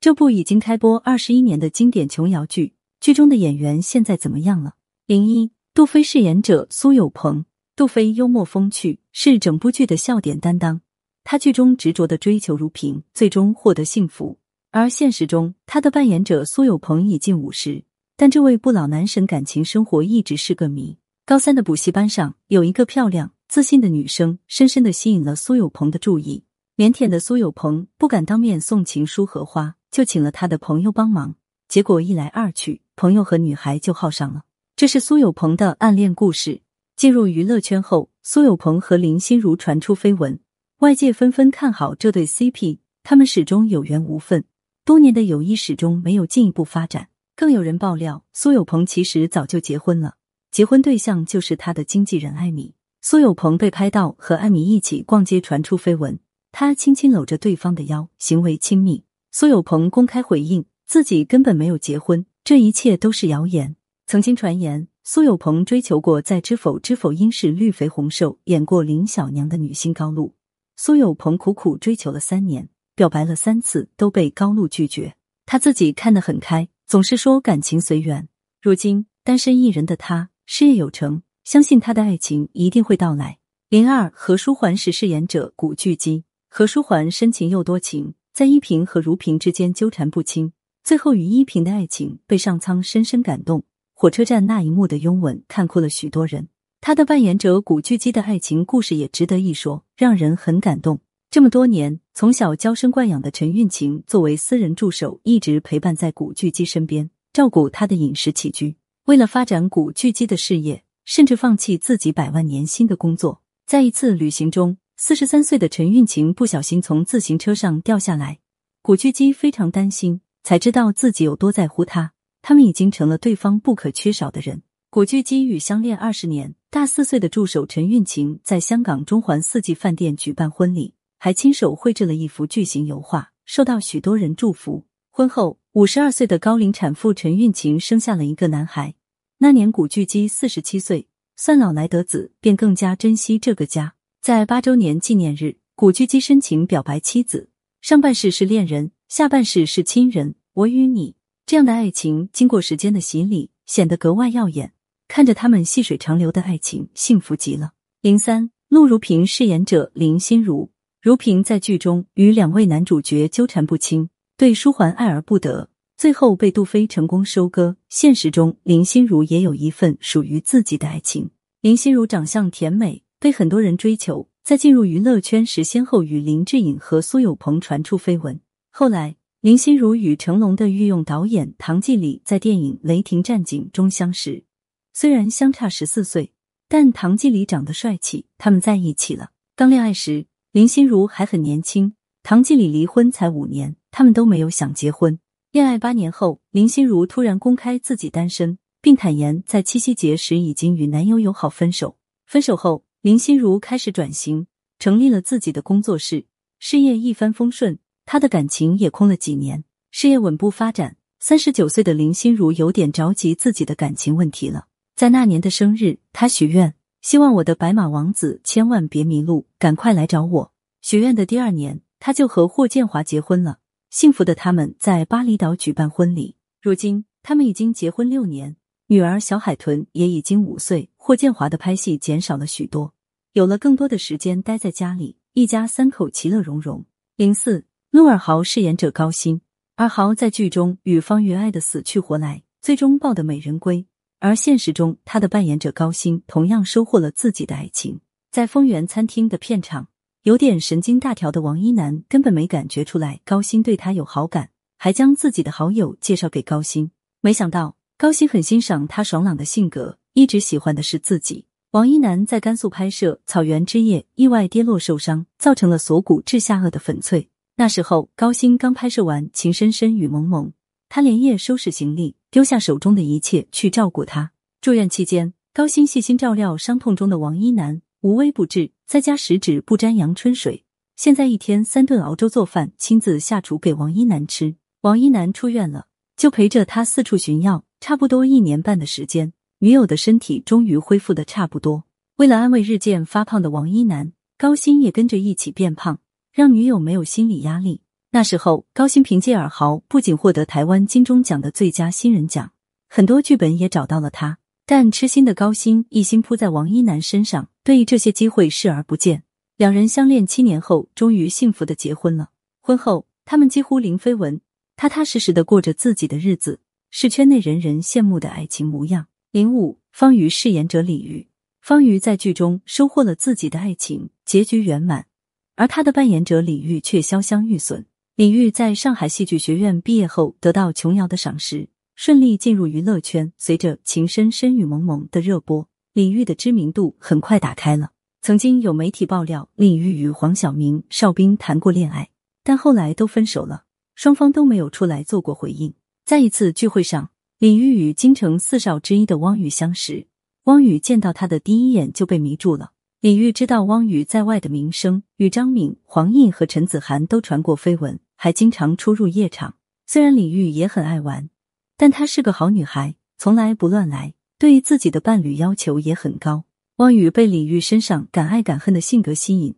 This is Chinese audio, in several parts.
这部已经开播二十一年的经典琼瑶剧，剧中的演员现在怎么样了？零一，杜飞饰演者苏有朋。杜飞幽默风趣，是整部剧的笑点担当。他剧中执着的追求如萍，最终获得幸福。而现实中，他的扮演者苏有朋已近五十，但这位不老男神感情生活一直是个谜。高三的补习班上，有一个漂亮自信的女生，深深的吸引了苏有朋的注意。腼腆的苏有朋不敢当面送情书荷花。就请了他的朋友帮忙，结果一来二去，朋友和女孩就好上了。这是苏有朋的暗恋故事。进入娱乐圈后，苏有朋和林心如传出绯闻，外界纷纷看好这对 CP，他们始终有缘无分，多年的友谊始终没有进一步发展。更有人爆料，苏有朋其实早就结婚了，结婚对象就是他的经纪人艾米。苏有朋被拍到和艾米一起逛街，传出绯闻，他轻轻搂着对方的腰，行为亲密。苏有朋公开回应，自己根本没有结婚，这一切都是谣言。曾经传言，苏有朋追求过在《知否知否》应是绿肥红瘦演过林小娘的女星高露。苏有朋苦苦追求了三年，表白了三次，都被高露拒绝。他自己看得很开，总是说感情随缘。如今单身一人的他，事业有成，相信他的爱情一定会到来。零二何书桓是饰演者古巨基，何书桓深情又多情。在依萍和如萍之间纠缠不清，最后与依萍的爱情被上苍深深感动。火车站那一幕的拥吻看哭了许多人。他的扮演者古巨基的爱情故事也值得一说，让人很感动。这么多年，从小娇生惯养的陈韵晴作为私人助手，一直陪伴在古巨基身边，照顾他的饮食起居。为了发展古巨基的事业，甚至放弃自己百万年薪的工作。在一次旅行中。四十三岁的陈韵晴不小心从自行车上掉下来，古巨基非常担心，才知道自己有多在乎他。他们已经成了对方不可缺少的人。古巨基与相恋二十年大四岁的助手陈韵晴在香港中环四季饭店举办婚礼，还亲手绘制了一幅巨型油画，受到许多人祝福。婚后，五十二岁的高龄产妇陈韵晴生下了一个男孩。那年古巨基四十七岁，算老来得子，便更加珍惜这个家。在八周年纪念日，古巨基深情表白妻子：“上半世是恋人，下半世是亲人。我与你这样的爱情，经过时间的洗礼，显得格外耀眼。看着他们细水长流的爱情，幸福极了。”零三，陆如萍饰演者林心如，如萍在剧中与两位男主角纠缠不清，对书桓爱而不得，最后被杜飞成功收割。现实中，林心如也有一份属于自己的爱情。林心如长相甜美。被很多人追求，在进入娱乐圈时，先后与林志颖和苏有朋传出绯闻。后来，林心如与成龙的御用导演唐季礼在电影《雷霆战警》中相识。虽然相差十四岁，但唐季礼长得帅气，他们在一起了。刚恋爱时，林心如还很年轻，唐季礼离婚才五年，他们都没有想结婚。恋爱八年后，林心如突然公开自己单身，并坦言在七夕节时已经与男友友好分手。分手后。林心如开始转型，成立了自己的工作室，事业一帆风顺。她的感情也空了几年，事业稳步发展。三十九岁的林心如有点着急自己的感情问题了。在那年的生日，她许愿，希望我的白马王子千万别迷路，赶快来找我。许愿的第二年，她就和霍建华结婚了。幸福的他们在巴厘岛举办婚礼。如今，他们已经结婚六年。女儿小海豚也已经五岁，霍建华的拍戏减少了许多，有了更多的时间待在家里，一家三口其乐融融。零四，陆尔豪饰演者高鑫，尔豪在剧中与方云爱的死去活来，最终抱得美人归。而现实中，他的扮演者高鑫同样收获了自己的爱情。在丰源餐厅的片场，有点神经大条的王一楠根本没感觉出来高鑫对他有好感，还将自己的好友介绍给高鑫，没想到。高鑫很欣赏他爽朗的性格，一直喜欢的是自己。王一楠在甘肃拍摄《草原之夜》，意外跌落受伤，造成了锁骨至下颚的粉碎。那时候高鑫刚拍摄完《情深深雨蒙蒙》，他连夜收拾行李，丢下手中的一切去照顾他。住院期间，高鑫细心照料伤痛中的王一楠，无微不至，在家十指不沾阳春水。现在一天三顿熬粥做饭，亲自下厨给王一楠吃。王一楠出院了，就陪着他四处寻药。差不多一年半的时间，女友的身体终于恢复的差不多。为了安慰日渐发胖的王一楠，高鑫也跟着一起变胖，让女友没有心理压力。那时候，高薪凭借《尔豪》不仅获得台湾金钟奖的最佳新人奖，很多剧本也找到了他。但痴心的高薪一心扑在王一楠身上，对这些机会视而不见。两人相恋七年后，终于幸福的结婚了。婚后，他们几乎零绯闻，踏踏实实的过着自己的日子，是圈内人人羡慕的爱情模样。零五，方瑜饰演者李玉，方瑜在剧中收获了自己的爱情，结局圆满，而他的扮演者李玉却潇湘玉损。李玉在上海戏剧学院毕业后，得到琼瑶的赏识，顺利进入娱乐圈。随着《情深深雨蒙蒙》的热播，李玉的知名度很快打开了。曾经有媒体爆料，李玉与黄晓明、邵兵谈过恋爱，但后来都分手了，双方都没有出来做过回应。在一次聚会上，李玉与京城四少之一的汪宇相识，汪宇见到他的第一眼就被迷住了。李玉知道汪宇在外的名声，与张敏、黄奕和陈子涵都传过绯闻。还经常出入夜场。虽然李玉也很爱玩，但她是个好女孩，从来不乱来，对自己的伴侣要求也很高。汪宇被李玉身上敢爱敢恨的性格吸引，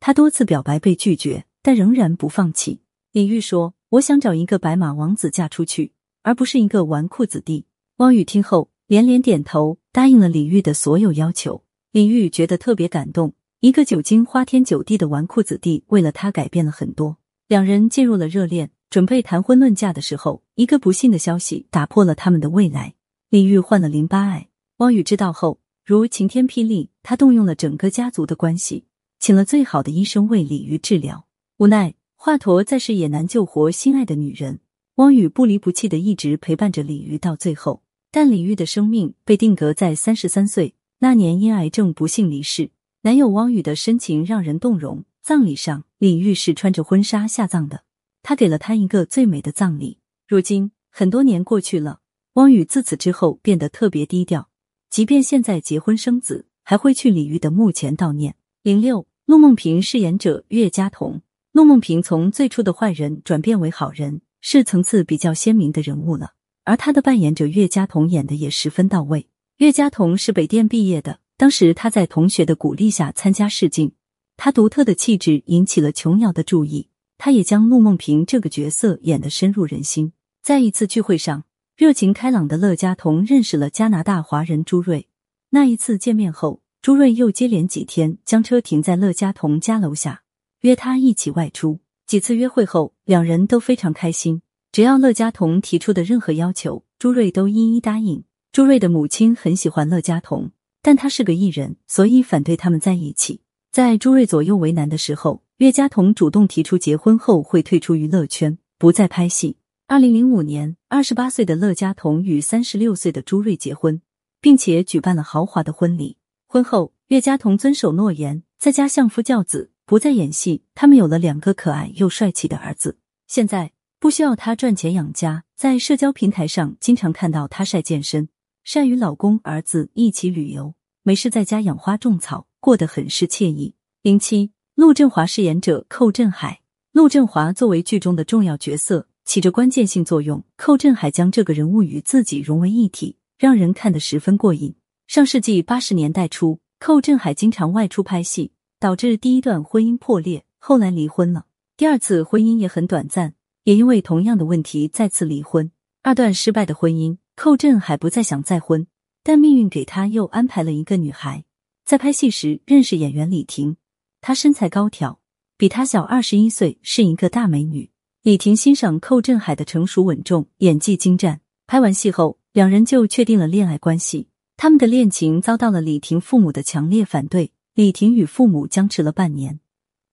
他多次表白被拒绝，但仍然不放弃。李玉说：“我想找一个白马王子嫁出去，而不是一个纨绔子弟。”汪宇听后连连点头，答应了李玉的所有要求。李玉觉得特别感动，一个久经花天酒地的纨绔子弟，为了他改变了很多。两人进入了热恋，准备谈婚论嫁的时候，一个不幸的消息打破了他们的未来。李玉患了淋巴癌，汪宇知道后如晴天霹雳，他动用了整个家族的关系，请了最好的医生为李玉治疗。无奈华佗在世也难救活心爱的女人，汪宇不离不弃的一直陪伴着李玉到最后。但李玉的生命被定格在三十三岁那年，因癌症不幸离世。男友汪宇的深情让人动容。葬礼上，李玉是穿着婚纱下葬的。他给了她一个最美的葬礼。如今很多年过去了，汪宇自此之后变得特别低调，即便现在结婚生子，还会去李玉的墓前悼念。零六，陆梦萍饰演者岳家彤。陆梦萍从最初的坏人转变为好人，是层次比较鲜明的人物了。而他的扮演者岳家彤演的也十分到位。岳家彤是北电毕业的，当时他在同学的鼓励下参加试镜。他独特的气质引起了琼瑶的注意，他也将陆梦萍这个角色演得深入人心。在一次聚会上，热情开朗的乐嘉彤认识了加拿大华人朱瑞。那一次见面后，朱瑞又接连几天将车停在乐嘉彤家楼下，约他一起外出。几次约会后，两人都非常开心，只要乐嘉彤提出的任何要求，朱瑞都一一答应。朱瑞的母亲很喜欢乐嘉彤，但他是个艺人，所以反对他们在一起。在朱瑞左右为难的时候，岳嘉彤主动提出结婚后会退出娱乐圈，不再拍戏。二零零五年，二十八岁的乐嘉彤与三十六岁的朱瑞结婚，并且举办了豪华的婚礼。婚后，岳嘉彤遵守诺言，在家相夫教子，不再演戏。他们有了两个可爱又帅气的儿子。现在不需要他赚钱养家，在社交平台上经常看到他晒健身，晒与老公、儿子一起旅游，没事在家养花种草。过得很是惬意。零七，陆振华饰演者寇振海。陆振华作为剧中的重要角色，起着关键性作用。寇振海将这个人物与自己融为一体，让人看得十分过瘾。上世纪八十年代初，寇振海经常外出拍戏，导致第一段婚姻破裂，后来离婚了。第二次婚姻也很短暂，也因为同样的问题再次离婚。二段失败的婚姻，寇振海不再想再婚，但命运给他又安排了一个女孩。在拍戏时认识演员李婷，她身材高挑，比他小二十一岁，是一个大美女。李婷欣赏寇振海的成熟稳重，演技精湛。拍完戏后，两人就确定了恋爱关系。他们的恋情遭到了李婷父母的强烈反对，李婷与父母僵持了半年，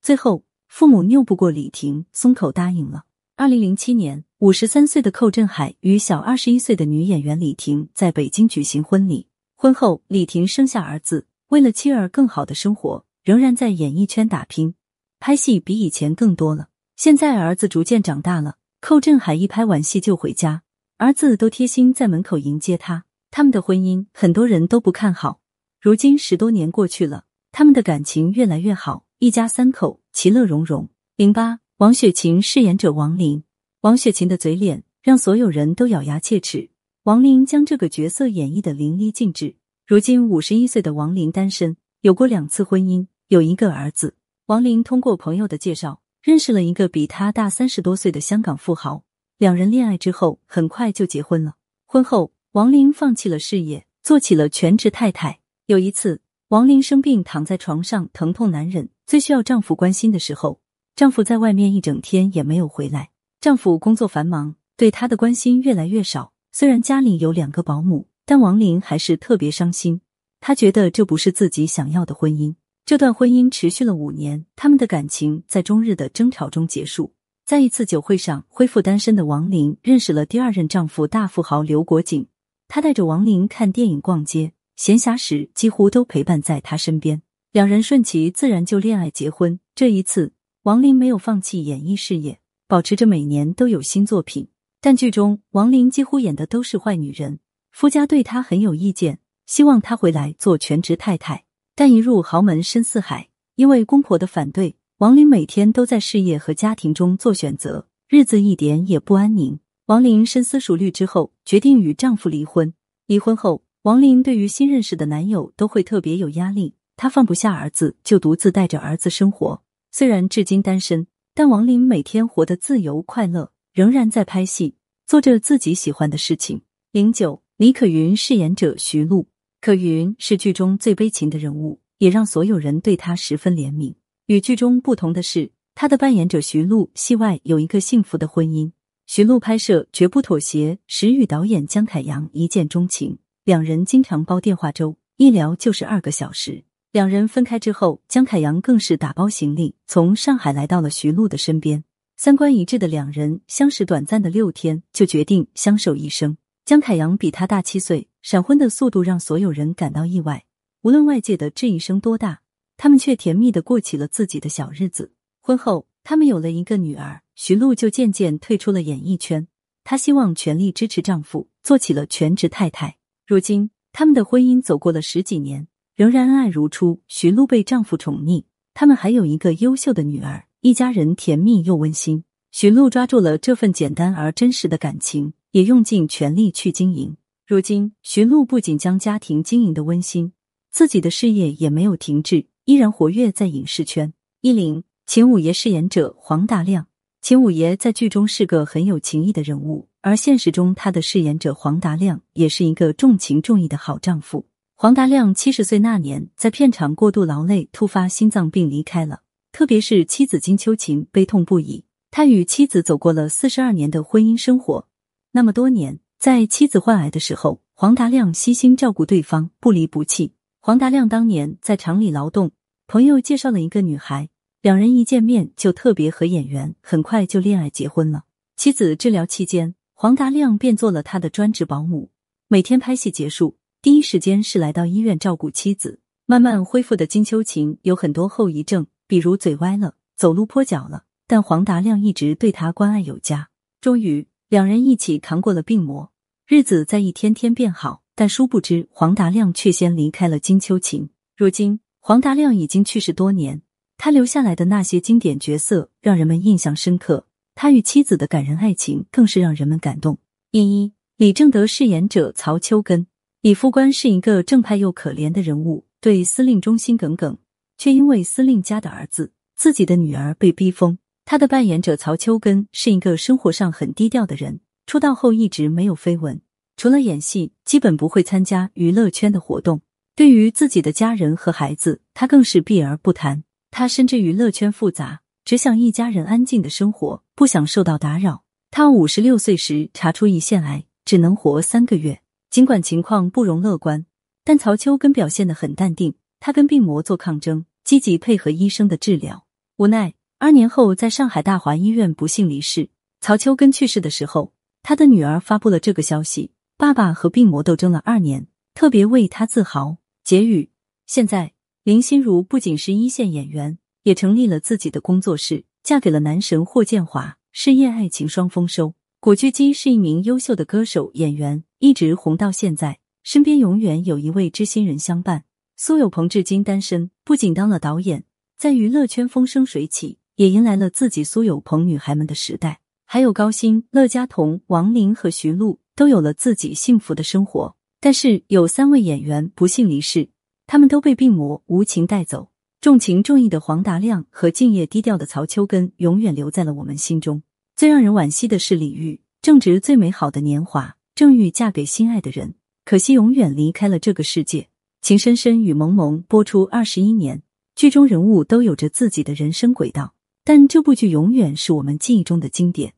最后父母拗不过李婷，松口答应了。二零零七年，五十三岁的寇振海与小二十一岁的女演员李婷在北京举行婚礼。婚后，李婷生下儿子。为了妻儿更好的生活，仍然在演艺圈打拼，拍戏比以前更多了。现在儿子逐渐长大了，寇振海一拍完戏就回家，儿子都贴心在门口迎接他。他们的婚姻很多人都不看好，如今十多年过去了，他们的感情越来越好，一家三口其乐融融。零八，王雪琴饰演者王琳，王雪琴的嘴脸让所有人都咬牙切齿，王琳将这个角色演绎的淋漓尽致。如今五十一岁的王林单身，有过两次婚姻，有一个儿子。王林通过朋友的介绍，认识了一个比他大三十多岁的香港富豪。两人恋爱之后，很快就结婚了。婚后，王林放弃了事业，做起了全职太太。有一次，王林生病躺在床上，疼痛难忍，最需要丈夫关心的时候，丈夫在外面一整天也没有回来。丈夫工作繁忙，对她的关心越来越少。虽然家里有两个保姆，但王林还是特别伤心。她觉得这不是自己想要的婚姻。这段婚姻持续了五年，他们的感情在终日的争吵中结束。在一次酒会上，恢复单身的王林认识了第二任丈夫大富豪刘国景。他带着王林看电影、逛街。闲暇时几乎都陪伴在他身边，两人顺其自然就恋爱结婚。这一次，王林没有放弃演艺事业，保持着每年都有新作品。但剧中王林几乎演的都是坏女人，夫家对她很有意见，希望她回来做全职太太。但一入豪门深似海，因为公婆的反对，王林每天都在事业和家庭中做选择，日子一点也不安宁。王林深思熟虑之后，决定与丈夫离婚。离婚后。王林对于新认识的男友都会特别有压力，她放不下儿子，就独自带着儿子生活。虽然至今单身，但王林每天活得自由快乐，仍然在拍戏，做着自己喜欢的事情。零九，李可云饰演者徐璐，可云是剧中最悲情的人物，也让所有人对她十分怜悯。与剧中不同的是，她的扮演者徐璐戏外有一个幸福的婚姻。徐璐拍摄绝不妥协，时与导演姜凯阳一见钟情。两人经常煲电话粥，一聊就是二个小时。两人分开之后，江凯阳更是打包行李，从上海来到了徐璐的身边。三观一致的两人相识短暂的六天，就决定相守一生。江凯阳比他大七岁，闪婚的速度让所有人感到意外。无论外界的质疑声多大，他们却甜蜜的过起了自己的小日子。婚后，他们有了一个女儿，徐璐就渐渐退出了演艺圈。她希望全力支持丈夫，做起了全职太太。如今，他们的婚姻走过了十几年，仍然恩爱如初。徐璐被丈夫宠溺，他们还有一个优秀的女儿，一家人甜蜜又温馨。徐璐抓住了这份简单而真实的感情，也用尽全力去经营。如今，徐璐不仅将家庭经营的温馨，自己的事业也没有停滞，依然活跃在影视圈。一零，秦五爷饰演者黄大亮。秦五爷在剧中是个很有情义的人物。而现实中，他的饰演者黄达亮也是一个重情重义的好丈夫。黄达亮七十岁那年，在片场过度劳累，突发心脏病离开了。特别是妻子金秋琴悲痛不已。他与妻子走过了四十二年的婚姻生活，那么多年，在妻子患癌的时候，黄达亮悉心照顾对方，不离不弃。黄达亮当年在厂里劳动，朋友介绍了一个女孩，两人一见面就特别合眼缘，很快就恋爱结婚了。妻子治疗期间。黄达亮便做了他的专职保姆，每天拍戏结束，第一时间是来到医院照顾妻子。慢慢恢复的金秋琴有很多后遗症，比如嘴歪了、走路跛脚了，但黄达亮一直对她关爱有加。终于，两人一起扛过了病魔，日子在一天天变好。但殊不知，黄达亮却先离开了金秋琴。如今，黄达亮已经去世多年，他留下来的那些经典角色让人们印象深刻。他与妻子的感人爱情更是让人们感动。一一，李正德饰演者曹秋根，李副官是一个正派又可怜的人物，对司令忠心耿耿，却因为司令家的儿子，自己的女儿被逼疯。他的扮演者曹秋根是一个生活上很低调的人，出道后一直没有绯闻，除了演戏，基本不会参加娱乐圈的活动。对于自己的家人和孩子，他更是避而不谈。他深知娱乐圈复杂。只想一家人安静的生活，不想受到打扰。他五十六岁时查出胰腺癌，只能活三个月。尽管情况不容乐观，但曹秋根表现得很淡定。他跟病魔做抗争，积极配合医生的治疗。无奈二年后，在上海大华医院不幸离世。曹秋根去世的时候，他的女儿发布了这个消息：爸爸和病魔斗争了二年，特别为他自豪。结语：现在林心如不仅是一线演员。也成立了自己的工作室，嫁给了男神霍建华，事业爱情双丰收。古巨基是一名优秀的歌手演员，一直红到现在，身边永远有一位知心人相伴。苏有朋至今单身，不仅当了导演，在娱乐圈风生水起，也迎来了自己苏有朋女孩们的时代。还有高鑫、乐嘉彤、王琳和徐璐都有了自己幸福的生活。但是有三位演员不幸离世，他们都被病魔无情带走。重情重义的黄达亮和敬业低调的曹秋根永远留在了我们心中。最让人惋惜的是李玉，正值最美好的年华，正欲嫁给心爱的人，可惜永远离开了这个世界。情深深雨蒙蒙播出二十一年，剧中人物都有着自己的人生轨道，但这部剧永远是我们记忆中的经典。